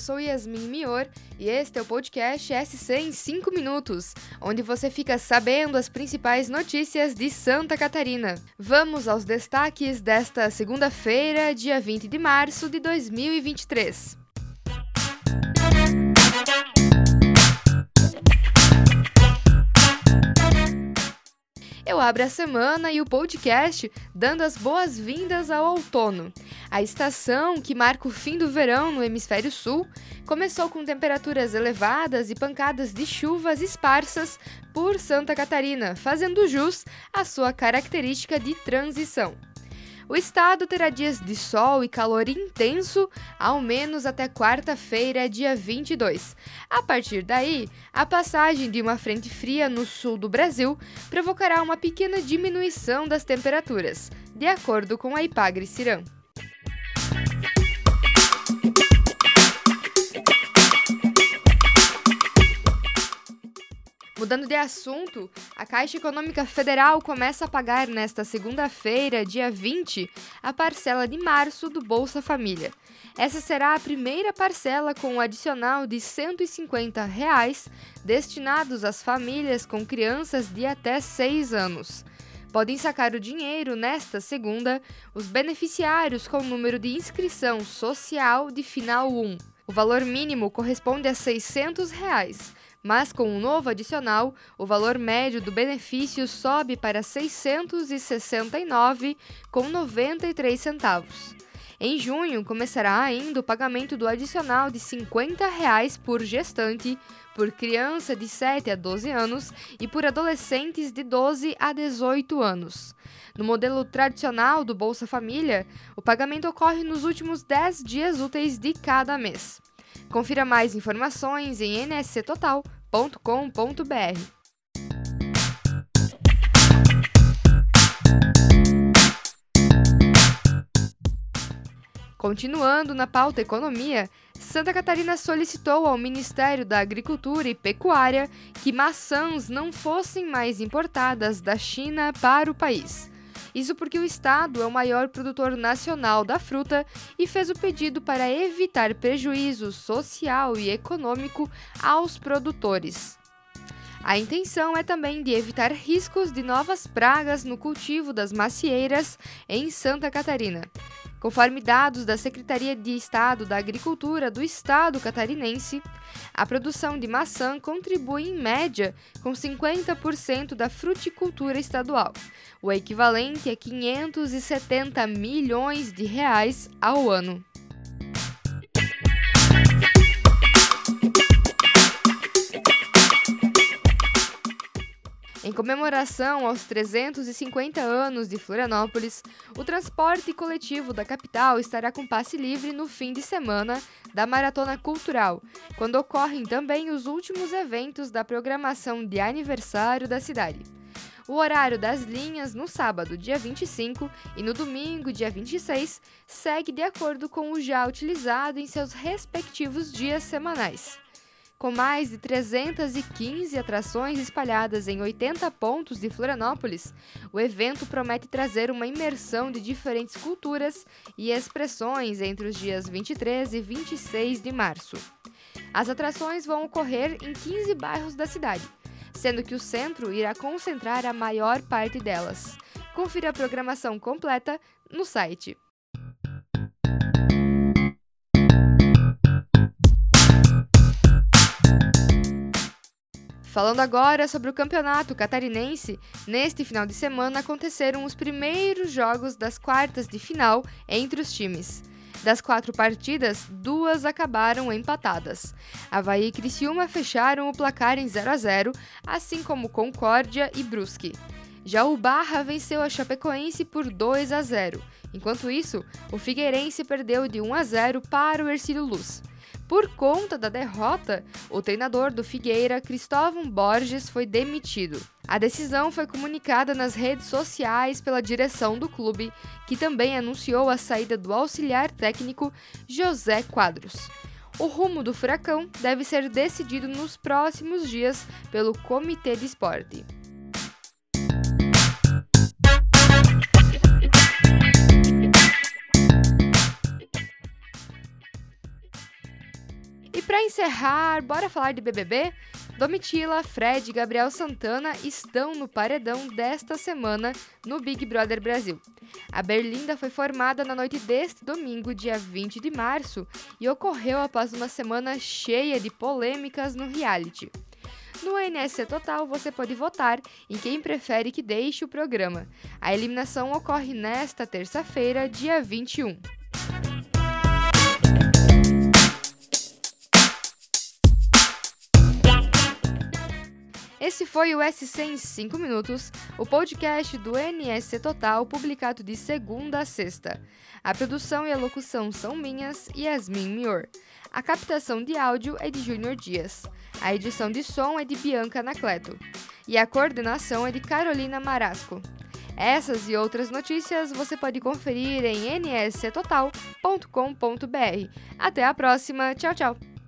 sou Yasmin Mior e este é o podcast SC em 5 minutos, onde você fica sabendo as principais notícias de Santa Catarina. Vamos aos destaques desta segunda-feira, dia 20 de março de 2023. Eu abro a semana e o podcast dando as boas-vindas ao outono. A estação, que marca o fim do verão no hemisfério sul, começou com temperaturas elevadas e pancadas de chuvas esparsas por Santa Catarina, fazendo jus à sua característica de transição. O estado terá dias de sol e calor intenso, ao menos até quarta-feira, dia 22. A partir daí, a passagem de uma frente fria no sul do Brasil provocará uma pequena diminuição das temperaturas, de acordo com a Ipagre Cirão. Mudando de assunto, a Caixa Econômica Federal começa a pagar nesta segunda-feira, dia 20, a parcela de março do Bolsa Família. Essa será a primeira parcela com um adicional de 150 reais destinados às famílias com crianças de até 6 anos. Podem sacar o dinheiro nesta segunda os beneficiários com o número de inscrição social de final 1. O valor mínimo corresponde a 600 reais mas com um novo adicional, o valor médio do benefício sobe para R$ 669,93 centavos. Em junho, começará ainda o pagamento do adicional de 50 reais por gestante, por criança de 7 a 12 anos e por adolescentes de 12 a 18 anos. No modelo tradicional do Bolsa Família, o pagamento ocorre nos últimos 10 dias úteis de cada mês. Confira mais informações em nsctotal.com.br. Continuando na pauta economia, Santa Catarina solicitou ao Ministério da Agricultura e Pecuária que maçãs não fossem mais importadas da China para o país. Isso porque o estado é o maior produtor nacional da fruta e fez o pedido para evitar prejuízo social e econômico aos produtores. A intenção é também de evitar riscos de novas pragas no cultivo das macieiras em Santa Catarina. Conforme dados da Secretaria de Estado da Agricultura do Estado catarinense, a produção de maçã contribui em média com 50% da fruticultura estadual, o equivalente a 570 milhões de reais ao ano. Em comemoração aos 350 anos de Florianópolis, o transporte coletivo da capital estará com passe livre no fim de semana da Maratona Cultural, quando ocorrem também os últimos eventos da programação de aniversário da cidade. O horário das linhas no sábado, dia 25, e no domingo, dia 26, segue de acordo com o já utilizado em seus respectivos dias semanais. Com mais de 315 atrações espalhadas em 80 pontos de Florianópolis, o evento promete trazer uma imersão de diferentes culturas e expressões entre os dias 23 e 26 de março. As atrações vão ocorrer em 15 bairros da cidade, sendo que o centro irá concentrar a maior parte delas. Confira a programação completa no site. Falando agora sobre o campeonato catarinense, neste final de semana aconteceram os primeiros jogos das quartas de final entre os times. Das quatro partidas, duas acabaram empatadas. Havaí e Criciúma fecharam o placar em 0 a 0, assim como Concórdia e Brusque. Já o Barra venceu a Chapecoense por 2 a 0. Enquanto isso, o Figueirense perdeu de 1 a 0 para o Ercílio Luz. Por conta da derrota, o treinador do Figueira, Cristóvão Borges, foi demitido. A decisão foi comunicada nas redes sociais pela direção do clube, que também anunciou a saída do auxiliar técnico José Quadros. O rumo do Furacão deve ser decidido nos próximos dias pelo Comitê de Esporte. Encerrar, bora falar de BBB? Domitila, Fred e Gabriel Santana estão no paredão desta semana no Big Brother Brasil. A Berlinda foi formada na noite deste domingo, dia 20 de março, e ocorreu após uma semana cheia de polêmicas no reality. No NSC Total, você pode votar em quem prefere que deixe o programa. A eliminação ocorre nesta terça-feira, dia 21. Esse foi o SC em 5 minutos, o podcast do NSC Total, publicado de segunda a sexta. A produção e a locução são minhas, Yasmin Mior. A captação de áudio é de Júnior Dias. A edição de som é de Bianca Nacleto. E a coordenação é de Carolina Marasco. Essas e outras notícias você pode conferir em nsctotal.com.br. Até a próxima, tchau, tchau!